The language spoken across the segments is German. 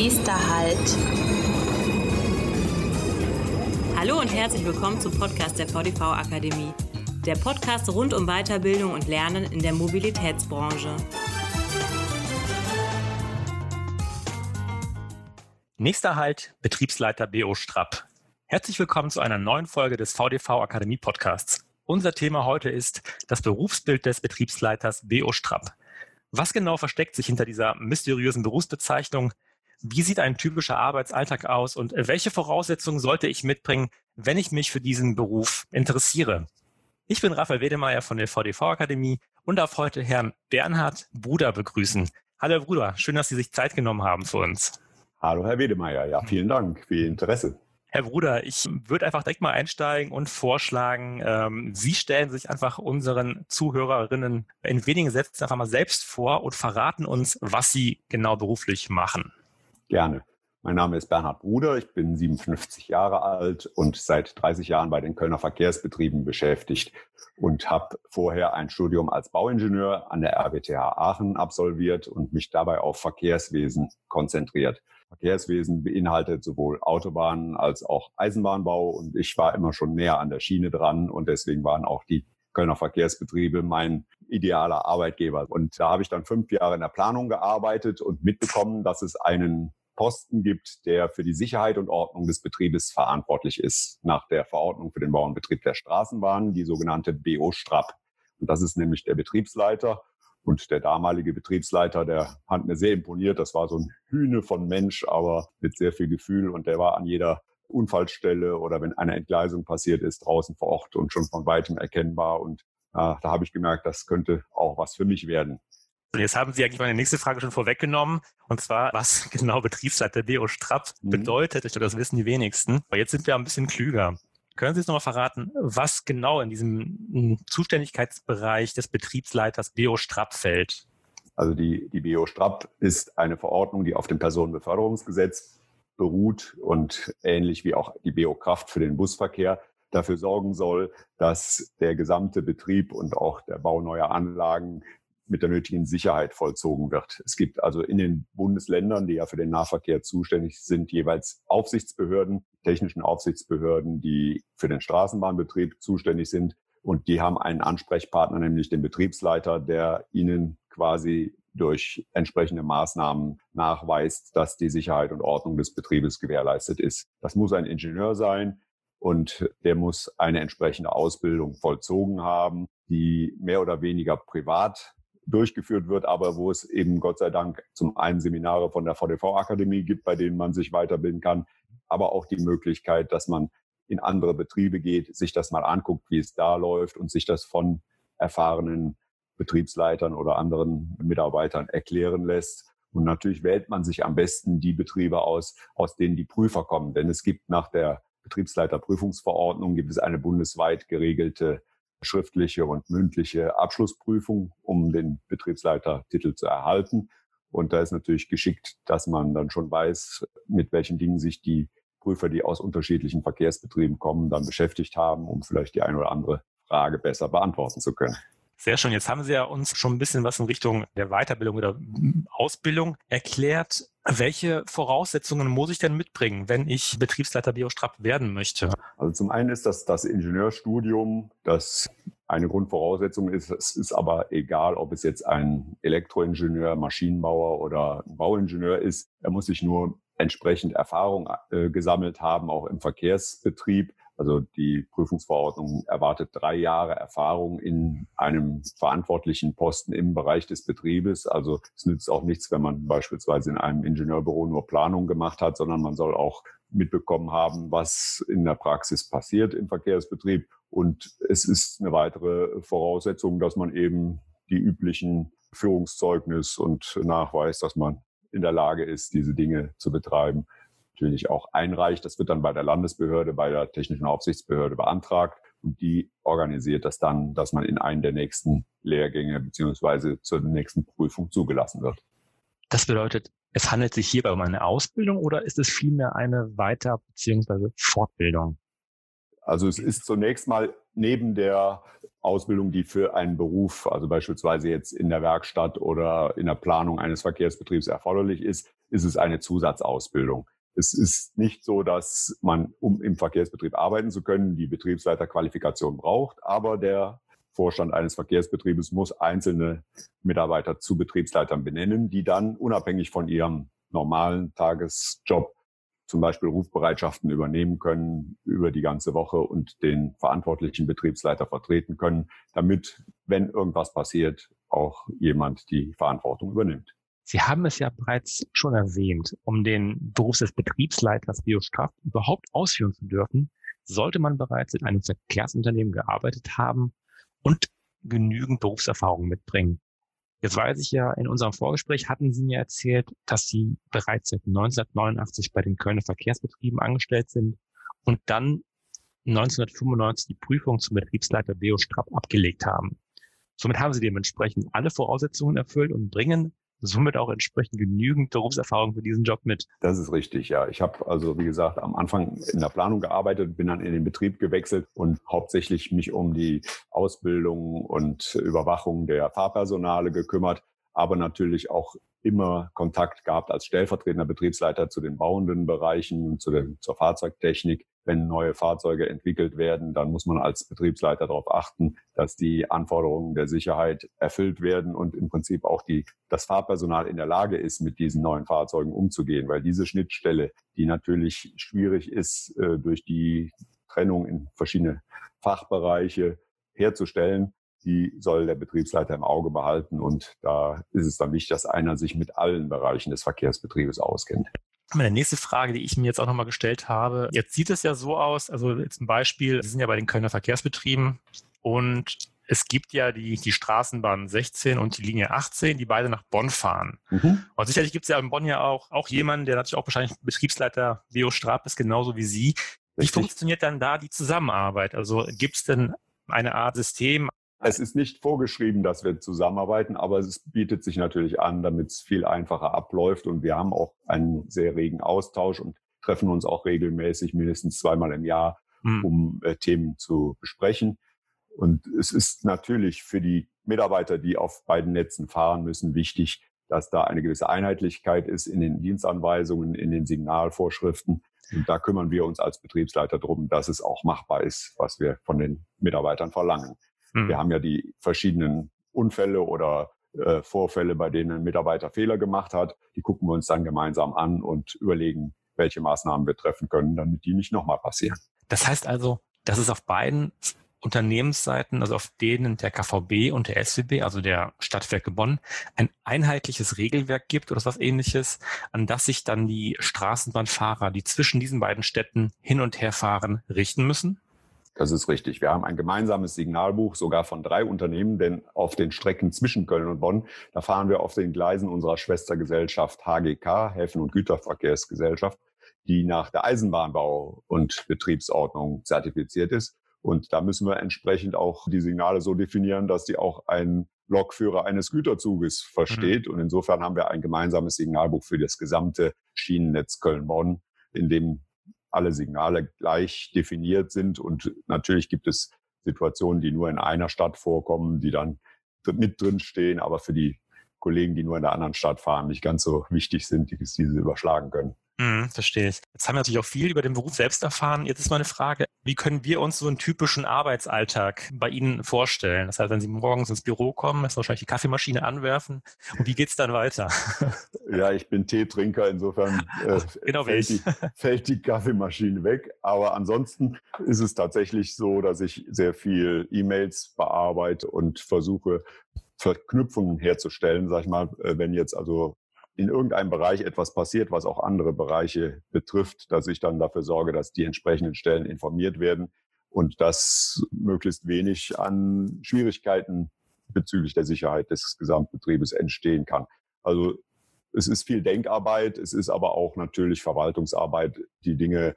Nächster Halt. Hallo und herzlich willkommen zum Podcast der VDV Akademie. Der Podcast rund um Weiterbildung und Lernen in der Mobilitätsbranche. Nächster Halt, Betriebsleiter BO Strapp. Herzlich willkommen zu einer neuen Folge des VDV Akademie Podcasts. Unser Thema heute ist das Berufsbild des Betriebsleiters BO Strapp. Was genau versteckt sich hinter dieser mysteriösen Berufsbezeichnung? Wie sieht ein typischer Arbeitsalltag aus und welche Voraussetzungen sollte ich mitbringen, wenn ich mich für diesen Beruf interessiere? Ich bin Raphael Wedemeyer von der VDV Akademie und darf heute Herrn Bernhard Bruder begrüßen. Hallo Herr Bruder, schön, dass Sie sich Zeit genommen haben für uns. Hallo Herr Wedemeyer, ja, vielen Dank für Ihr Interesse. Herr Bruder, ich würde einfach direkt mal einsteigen und vorschlagen, ähm, Sie stellen sich einfach unseren Zuhörerinnen in wenigen Sätzen einfach mal selbst vor und verraten uns, was Sie genau beruflich machen. Gerne. Mein Name ist Bernhard Bruder, ich bin 57 Jahre alt und seit 30 Jahren bei den Kölner Verkehrsbetrieben beschäftigt und habe vorher ein Studium als Bauingenieur an der RWTH Aachen absolviert und mich dabei auf Verkehrswesen konzentriert. Verkehrswesen beinhaltet sowohl Autobahnen als auch Eisenbahnbau und ich war immer schon näher an der Schiene dran und deswegen waren auch die Kölner Verkehrsbetriebe mein idealer Arbeitgeber. Und da habe ich dann fünf Jahre in der Planung gearbeitet und mitbekommen, dass es einen Posten gibt, der für die Sicherheit und Ordnung des Betriebes verantwortlich ist, nach der Verordnung für den Bau und Betrieb der Straßenbahnen, die sogenannte BO-Strap. Und das ist nämlich der Betriebsleiter. Und der damalige Betriebsleiter, der hat mir sehr imponiert. Das war so ein Hühne von Mensch, aber mit sehr viel Gefühl. Und der war an jeder Unfallstelle oder wenn eine Entgleisung passiert ist, draußen vor Ort und schon von weitem erkennbar. Und ja, da habe ich gemerkt, das könnte auch was für mich werden. Jetzt haben Sie eigentlich meine nächste Frage schon vorweggenommen. Und zwar, was genau Betriebsleiter BO Strapp mhm. bedeutet. Ich glaube, das wissen die wenigsten. Aber jetzt sind wir ein bisschen klüger. Können Sie jetzt nochmal verraten, was genau in diesem Zuständigkeitsbereich des Betriebsleiters BO Strapp fällt? Also die, die BO Strapp ist eine Verordnung, die auf dem Personenbeförderungsgesetz beruht und ähnlich wie auch die BO Kraft für den Busverkehr dafür sorgen soll, dass der gesamte Betrieb und auch der Bau neuer Anlagen mit der nötigen Sicherheit vollzogen wird. Es gibt also in den Bundesländern, die ja für den Nahverkehr zuständig sind, jeweils Aufsichtsbehörden, technischen Aufsichtsbehörden, die für den Straßenbahnbetrieb zuständig sind. Und die haben einen Ansprechpartner, nämlich den Betriebsleiter, der ihnen quasi durch entsprechende Maßnahmen nachweist, dass die Sicherheit und Ordnung des Betriebes gewährleistet ist. Das muss ein Ingenieur sein und der muss eine entsprechende Ausbildung vollzogen haben, die mehr oder weniger privat durchgeführt wird, aber wo es eben Gott sei Dank zum einen Seminare von der VDV-Akademie gibt, bei denen man sich weiterbilden kann, aber auch die Möglichkeit, dass man in andere Betriebe geht, sich das mal anguckt, wie es da läuft und sich das von erfahrenen Betriebsleitern oder anderen Mitarbeitern erklären lässt. Und natürlich wählt man sich am besten die Betriebe aus, aus denen die Prüfer kommen. Denn es gibt nach der Betriebsleiterprüfungsverordnung gibt es eine bundesweit geregelte schriftliche und mündliche Abschlussprüfung, um den Betriebsleitertitel zu erhalten. Und da ist natürlich geschickt, dass man dann schon weiß, mit welchen Dingen sich die Prüfer, die aus unterschiedlichen Verkehrsbetrieben kommen, dann beschäftigt haben, um vielleicht die eine oder andere Frage besser beantworten zu können. Sehr schön. Jetzt haben Sie ja uns schon ein bisschen was in Richtung der Weiterbildung oder Ausbildung erklärt. Welche Voraussetzungen muss ich denn mitbringen, wenn ich Betriebsleiter Biostrap werden möchte? Also zum einen ist das das Ingenieurstudium, das eine Grundvoraussetzung ist. Es ist aber egal, ob es jetzt ein Elektroingenieur, Maschinenbauer oder Bauingenieur ist. Er muss sich nur entsprechend Erfahrung äh, gesammelt haben, auch im Verkehrsbetrieb. Also die Prüfungsverordnung erwartet drei Jahre Erfahrung in einem verantwortlichen Posten im Bereich des Betriebes. Also es nützt auch nichts, wenn man beispielsweise in einem Ingenieurbüro nur Planung gemacht hat, sondern man soll auch mitbekommen haben, was in der Praxis passiert im Verkehrsbetrieb. Und es ist eine weitere Voraussetzung, dass man eben die üblichen Führungszeugnis und Nachweis, dass man in der Lage ist, diese Dinge zu betreiben, natürlich auch einreicht. Das wird dann bei der Landesbehörde, bei der Technischen Aufsichtsbehörde beantragt und die organisiert das dann, dass man in einen der nächsten Lehrgänge beziehungsweise zur nächsten Prüfung zugelassen wird. Das bedeutet, es handelt sich hierbei um eine Ausbildung oder ist es vielmehr eine Weiter- beziehungsweise Fortbildung? Also es ist zunächst mal neben der Ausbildung, die für einen Beruf, also beispielsweise jetzt in der Werkstatt oder in der Planung eines Verkehrsbetriebs erforderlich ist, ist es eine Zusatzausbildung. Es ist nicht so, dass man, um im Verkehrsbetrieb arbeiten zu können, die Betriebsleiterqualifikation braucht, aber der Vorstand eines Verkehrsbetriebes muss einzelne Mitarbeiter zu Betriebsleitern benennen, die dann unabhängig von ihrem normalen Tagesjob zum Beispiel Rufbereitschaften übernehmen können über die ganze Woche und den verantwortlichen Betriebsleiter vertreten können, damit, wenn irgendwas passiert, auch jemand die Verantwortung übernimmt. Sie haben es ja bereits schon erwähnt, um den Beruf des Betriebsleiters Biostraft überhaupt ausführen zu dürfen, sollte man bereits in einem Verkehrsunternehmen gearbeitet haben und genügend Berufserfahrung mitbringen. Jetzt weiß ich ja, in unserem Vorgespräch hatten Sie mir erzählt, dass Sie bereits seit 1989 bei den Kölner Verkehrsbetrieben angestellt sind und dann 1995 die Prüfung zum Betriebsleiter Beo Strapp abgelegt haben. Somit haben Sie dementsprechend alle Voraussetzungen erfüllt und bringen somit auch entsprechend genügend Berufserfahrung für diesen Job mit. Das ist richtig, ja. Ich habe also, wie gesagt, am Anfang in der Planung gearbeitet, bin dann in den Betrieb gewechselt und hauptsächlich mich um die Ausbildung und Überwachung der Fahrpersonale gekümmert aber natürlich auch immer Kontakt gehabt als stellvertretender Betriebsleiter zu den bauenden Bereichen, zu zur Fahrzeugtechnik. Wenn neue Fahrzeuge entwickelt werden, dann muss man als Betriebsleiter darauf achten, dass die Anforderungen der Sicherheit erfüllt werden und im Prinzip auch die, das Fahrpersonal in der Lage ist, mit diesen neuen Fahrzeugen umzugehen, weil diese Schnittstelle, die natürlich schwierig ist, äh, durch die Trennung in verschiedene Fachbereiche herzustellen, die soll der Betriebsleiter im Auge behalten. Und da ist es dann wichtig, dass einer sich mit allen Bereichen des Verkehrsbetriebes auskennt. Meine nächste Frage, die ich mir jetzt auch nochmal gestellt habe. Jetzt sieht es ja so aus, also jetzt ein Beispiel, Sie sind ja bei den Kölner Verkehrsbetrieben und es gibt ja die, die Straßenbahn 16 und die Linie 18, die beide nach Bonn fahren. Mhm. Und sicherlich gibt es ja in Bonn ja auch, auch jemanden, der natürlich auch wahrscheinlich Betriebsleiter Leo Strab ist, genauso wie Sie. Wie Richtig. funktioniert dann da die Zusammenarbeit? Also gibt es denn eine Art System, es ist nicht vorgeschrieben, dass wir zusammenarbeiten, aber es bietet sich natürlich an, damit es viel einfacher abläuft. Und wir haben auch einen sehr regen Austausch und treffen uns auch regelmäßig, mindestens zweimal im Jahr, mhm. um äh, Themen zu besprechen. Und es ist natürlich für die Mitarbeiter, die auf beiden Netzen fahren müssen, wichtig, dass da eine gewisse Einheitlichkeit ist in den Dienstanweisungen, in den Signalvorschriften. Und da kümmern wir uns als Betriebsleiter drum, dass es auch machbar ist, was wir von den Mitarbeitern verlangen. Mhm. Wir haben ja die verschiedenen Unfälle oder äh, Vorfälle, bei denen ein Mitarbeiter Fehler gemacht hat. Die gucken wir uns dann gemeinsam an und überlegen, welche Maßnahmen wir treffen können, damit die nicht nochmal passieren. Das heißt also, dass es auf beiden Unternehmensseiten, also auf denen der KVB und der SWB, also der Stadtwerke Bonn, ein einheitliches Regelwerk gibt oder was ähnliches, an das sich dann die Straßenbahnfahrer, die zwischen diesen beiden Städten hin und her fahren, richten müssen? Das ist richtig. Wir haben ein gemeinsames Signalbuch sogar von drei Unternehmen, denn auf den Strecken zwischen Köln und Bonn, da fahren wir auf den Gleisen unserer Schwestergesellschaft HGK, Häfen- und Güterverkehrsgesellschaft, die nach der Eisenbahnbau- und Betriebsordnung zertifiziert ist. Und da müssen wir entsprechend auch die Signale so definieren, dass die auch ein Lokführer eines Güterzuges versteht. Mhm. Und insofern haben wir ein gemeinsames Signalbuch für das gesamte Schienennetz Köln-Bonn, in dem alle Signale gleich definiert sind. Und natürlich gibt es Situationen, die nur in einer Stadt vorkommen, die dann mit drin stehen, aber für die Kollegen, die nur in der anderen Stadt fahren, nicht ganz so wichtig sind, die diese überschlagen können. Mhm, verstehe ich. Jetzt haben wir natürlich auch viel über den Beruf selbst erfahren. Jetzt ist meine Frage, wie können wir uns so einen typischen Arbeitsalltag bei Ihnen vorstellen? Das heißt, wenn Sie morgens ins Büro kommen, ist wahrscheinlich die Kaffeemaschine anwerfen. Und wie geht's dann weiter? Ja, ich bin Teetrinker, insofern äh, genau fällt, die, fällt die Kaffeemaschine weg. Aber ansonsten ist es tatsächlich so, dass ich sehr viel E-Mails bearbeite und versuche, Verknüpfungen herzustellen, sag ich mal, äh, wenn jetzt also in irgendeinem Bereich etwas passiert, was auch andere Bereiche betrifft, dass ich dann dafür sorge, dass die entsprechenden Stellen informiert werden und dass möglichst wenig an Schwierigkeiten bezüglich der Sicherheit des Gesamtbetriebes entstehen kann. Also es ist viel Denkarbeit, es ist aber auch natürlich Verwaltungsarbeit, die Dinge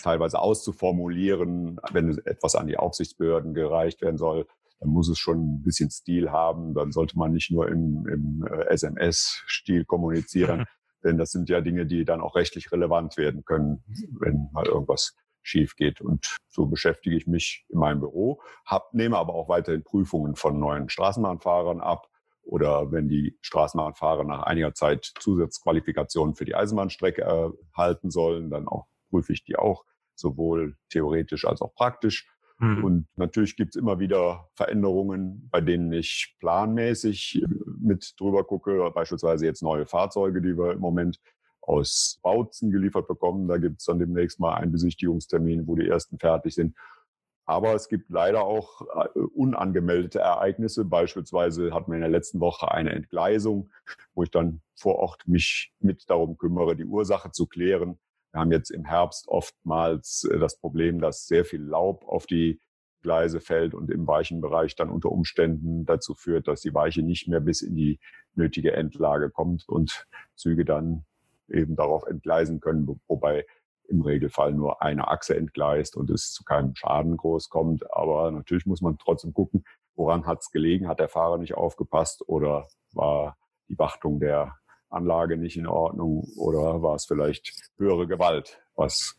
teilweise auszuformulieren, wenn etwas an die Aufsichtsbehörden gereicht werden soll, dann muss es schon ein bisschen Stil haben. Dann sollte man nicht nur im, im äh, SMS-Stil kommunizieren, denn das sind ja Dinge, die dann auch rechtlich relevant werden können, wenn mal irgendwas schief geht. Und so beschäftige ich mich in meinem Büro, hab, nehme aber auch weiterhin Prüfungen von neuen Straßenbahnfahrern ab. Oder wenn die Straßenbahnfahrer nach einiger Zeit Zusatzqualifikationen für die Eisenbahnstrecke erhalten sollen, dann auch prüfe ich die auch, sowohl theoretisch als auch praktisch. Mhm. Und natürlich gibt es immer wieder Veränderungen, bei denen ich planmäßig mit drüber gucke, beispielsweise jetzt neue Fahrzeuge, die wir im Moment aus Bautzen geliefert bekommen. Da gibt es dann demnächst mal einen Besichtigungstermin, wo die ersten fertig sind. Aber es gibt leider auch äh, unangemeldete Ereignisse. Beispielsweise hatten wir in der letzten Woche eine Entgleisung, wo ich dann vor Ort mich mit darum kümmere, die Ursache zu klären. Wir haben jetzt im Herbst oftmals äh, das Problem, dass sehr viel Laub auf die Gleise fällt und im weichen Bereich dann unter Umständen dazu führt, dass die Weiche nicht mehr bis in die nötige Endlage kommt und Züge dann eben darauf entgleisen können, wobei im Regelfall nur eine Achse entgleist und es zu keinem Schaden groß kommt. Aber natürlich muss man trotzdem gucken, woran hat es gelegen? Hat der Fahrer nicht aufgepasst oder war die Wartung der Anlage nicht in Ordnung oder war es vielleicht höhere Gewalt, was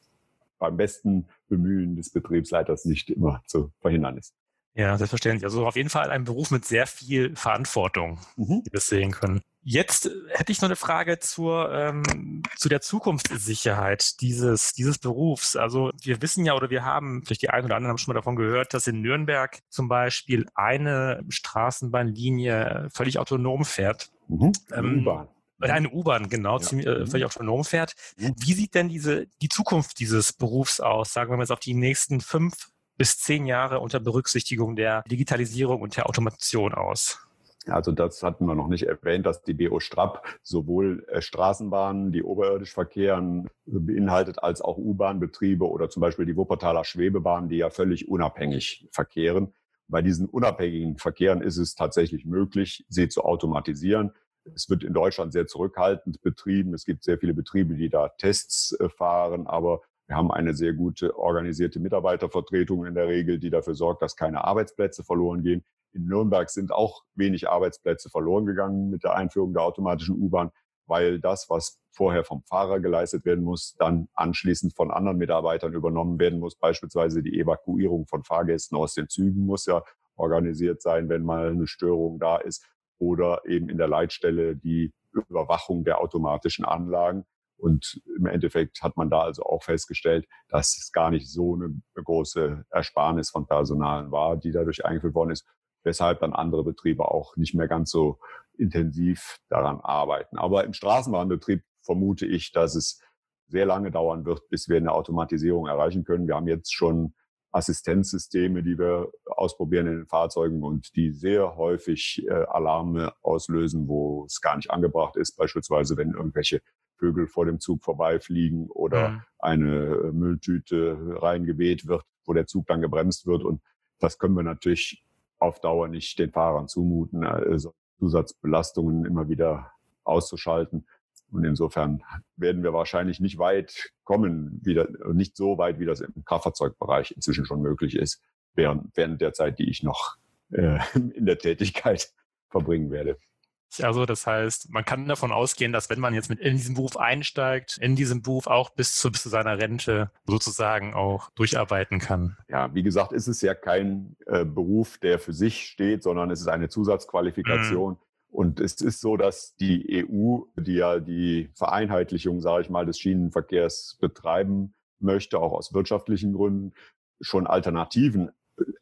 beim besten Bemühen des Betriebsleiters nicht immer zu verhindern ist. Ja, selbstverständlich. Also auf jeden Fall ein Beruf mit sehr viel Verantwortung, mhm. die wir sehen können. Jetzt hätte ich noch eine Frage zur, ähm, zu der Zukunftssicherheit dieses, dieses Berufs. Also wir wissen ja oder wir haben, vielleicht die einen oder anderen haben schon mal davon gehört, dass in Nürnberg zum Beispiel eine Straßenbahnlinie völlig autonom fährt. Mhm. Ähm, U-Bahn. Eine U-Bahn, genau, ja. ziemlich, äh, völlig autonom fährt. Mhm. Wie sieht denn diese, die Zukunft dieses Berufs aus? Sagen wir mal jetzt auf die nächsten fünf bis zehn Jahre unter Berücksichtigung der Digitalisierung und der Automation aus? Also das hatten wir noch nicht erwähnt, dass die BO Strapp sowohl äh, Straßenbahnen, die oberirdisch verkehren, beinhaltet, als auch U-Bahn-Betriebe oder zum Beispiel die Wuppertaler Schwebebahn, die ja völlig unabhängig verkehren. Bei diesen unabhängigen Verkehren ist es tatsächlich möglich, sie zu automatisieren. Es wird in Deutschland sehr zurückhaltend betrieben. Es gibt sehr viele Betriebe, die da Tests äh, fahren, aber wir haben eine sehr gute organisierte Mitarbeitervertretung in der Regel, die dafür sorgt, dass keine Arbeitsplätze verloren gehen. In Nürnberg sind auch wenig Arbeitsplätze verloren gegangen mit der Einführung der automatischen U-Bahn, weil das, was vorher vom Fahrer geleistet werden muss, dann anschließend von anderen Mitarbeitern übernommen werden muss. Beispielsweise die Evakuierung von Fahrgästen aus den Zügen muss ja organisiert sein, wenn mal eine Störung da ist oder eben in der Leitstelle die Überwachung der automatischen Anlagen. Und im Endeffekt hat man da also auch festgestellt, dass es gar nicht so eine große Ersparnis von Personal war, die dadurch eingeführt worden ist, weshalb dann andere Betriebe auch nicht mehr ganz so intensiv daran arbeiten. Aber im Straßenbahnbetrieb vermute ich, dass es sehr lange dauern wird, bis wir eine Automatisierung erreichen können. Wir haben jetzt schon Assistenzsysteme, die wir ausprobieren in den Fahrzeugen und die sehr häufig äh, Alarme auslösen, wo es gar nicht angebracht ist. Beispielsweise, wenn irgendwelche Vögel vor dem Zug vorbeifliegen oder mhm. eine Mülltüte reingeweht wird, wo der Zug dann gebremst wird. Und das können wir natürlich auf Dauer nicht den Fahrern zumuten, also Zusatzbelastungen immer wieder auszuschalten. Und insofern werden wir wahrscheinlich nicht weit kommen, wieder, nicht so weit, wie das im Kraftfahrzeugbereich inzwischen schon möglich ist, während, während der Zeit, die ich noch äh, in der Tätigkeit verbringen werde. Also das heißt, man kann davon ausgehen, dass wenn man jetzt mit in diesen Beruf einsteigt, in diesem Beruf auch bis zu, bis zu seiner Rente sozusagen auch durcharbeiten kann. Ja, wie gesagt, ist es ja kein äh, Beruf, der für sich steht, sondern es ist eine Zusatzqualifikation. Mhm. Und es ist so, dass die EU, die ja die Vereinheitlichung, sage ich mal, des Schienenverkehrs betreiben möchte, auch aus wirtschaftlichen Gründen, schon Alternativen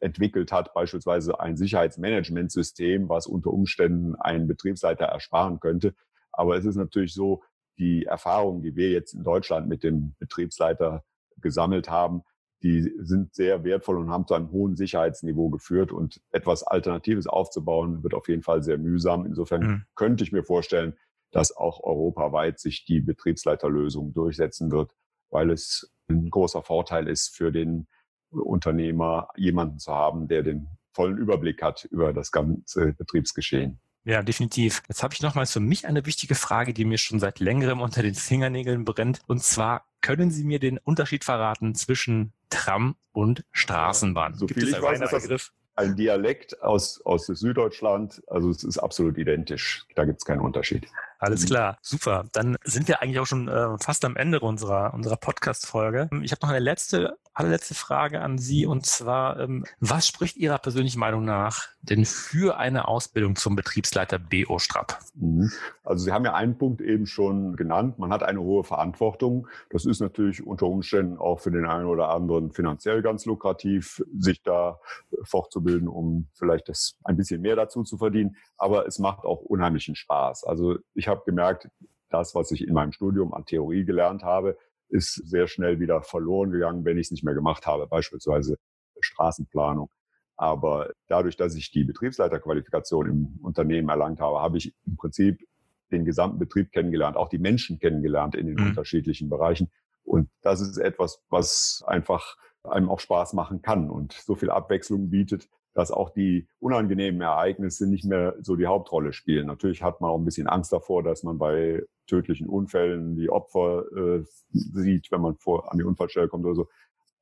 entwickelt hat, beispielsweise ein Sicherheitsmanagementsystem, was unter Umständen einen Betriebsleiter ersparen könnte. Aber es ist natürlich so, die Erfahrungen, die wir jetzt in Deutschland mit dem Betriebsleiter gesammelt haben, die sind sehr wertvoll und haben zu einem hohen Sicherheitsniveau geführt. Und etwas Alternatives aufzubauen, wird auf jeden Fall sehr mühsam. Insofern mhm. könnte ich mir vorstellen, dass auch europaweit sich die Betriebsleiterlösung durchsetzen wird, weil es ein großer Vorteil ist für den Unternehmer, jemanden zu haben, der den vollen Überblick hat über das ganze Betriebsgeschehen. Ja, definitiv. Jetzt habe ich nochmals für mich eine wichtige Frage, die mir schon seit längerem unter den Fingernägeln brennt. Und zwar, können Sie mir den Unterschied verraten zwischen Tram und Straßenbahn? So Gibt viel ich weiß, ist das ein Dialekt aus, aus Süddeutschland. Also es ist absolut identisch. Da gibt es keinen Unterschied. Alles mhm. klar, super. Dann sind wir eigentlich auch schon äh, fast am Ende unserer, unserer Podcast-Folge. Ich habe noch eine letzte allerletzte Frage an Sie und zwar, ähm, was spricht Ihrer persönlichen Meinung nach denn für eine Ausbildung zum Betriebsleiter BO Strapp? Mhm. Also Sie haben ja einen Punkt eben schon genannt. Man hat eine hohe Verantwortung. Das ist natürlich unter Umständen auch für den einen oder anderen finanziell ganz lukrativ, sich da fortzubilden, um vielleicht das ein bisschen mehr dazu zu verdienen. Aber es macht auch unheimlichen Spaß. Also ich habe gemerkt, das, was ich in meinem Studium an Theorie gelernt habe, ist sehr schnell wieder verloren gegangen, wenn ich es nicht mehr gemacht habe, beispielsweise Straßenplanung. Aber dadurch, dass ich die Betriebsleiterqualifikation im Unternehmen erlangt habe, habe ich im Prinzip den gesamten Betrieb kennengelernt, auch die Menschen kennengelernt in den mhm. unterschiedlichen Bereichen. Und das ist etwas, was einfach einem auch Spaß machen kann und so viel Abwechslung bietet, dass auch die unangenehmen Ereignisse nicht mehr so die Hauptrolle spielen. Natürlich hat man auch ein bisschen Angst davor, dass man bei tödlichen Unfällen die Opfer äh, sieht, wenn man vor an die Unfallstelle kommt oder so.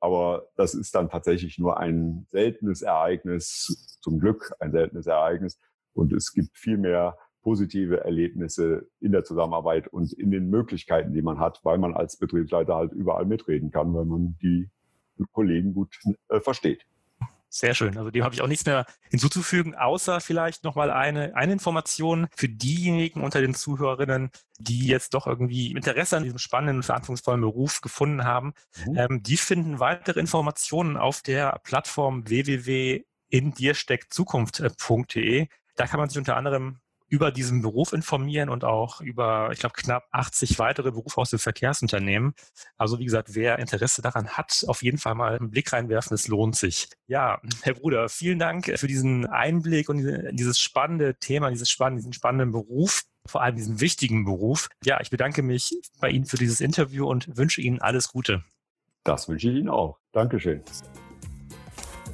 Aber das ist dann tatsächlich nur ein seltenes Ereignis, zum Glück ein seltenes Ereignis. Und es gibt viel mehr positive Erlebnisse in der Zusammenarbeit und in den Möglichkeiten, die man hat, weil man als Betriebsleiter halt überall mitreden kann, weil man die Kollegen gut äh, versteht. Sehr schön. Also dem habe ich auch nichts mehr hinzuzufügen, außer vielleicht nochmal eine, eine Information für diejenigen unter den Zuhörerinnen, die jetzt doch irgendwie Interesse an diesem spannenden, verantwortungsvollen Beruf gefunden haben. Mhm. Ähm, die finden weitere Informationen auf der Plattform www.indirsteckzukunft.de. Da kann man sich unter anderem über diesen Beruf informieren und auch über, ich glaube, knapp 80 weitere Berufe aus dem Verkehrsunternehmen. Also wie gesagt, wer Interesse daran hat, auf jeden Fall mal einen Blick reinwerfen. Es lohnt sich. Ja, Herr Bruder, vielen Dank für diesen Einblick und dieses spannende Thema, dieses spannende, diesen spannenden Beruf vor allem diesen wichtigen Beruf. Ja, ich bedanke mich bei Ihnen für dieses Interview und wünsche Ihnen alles Gute. Das wünsche ich Ihnen auch. Dankeschön.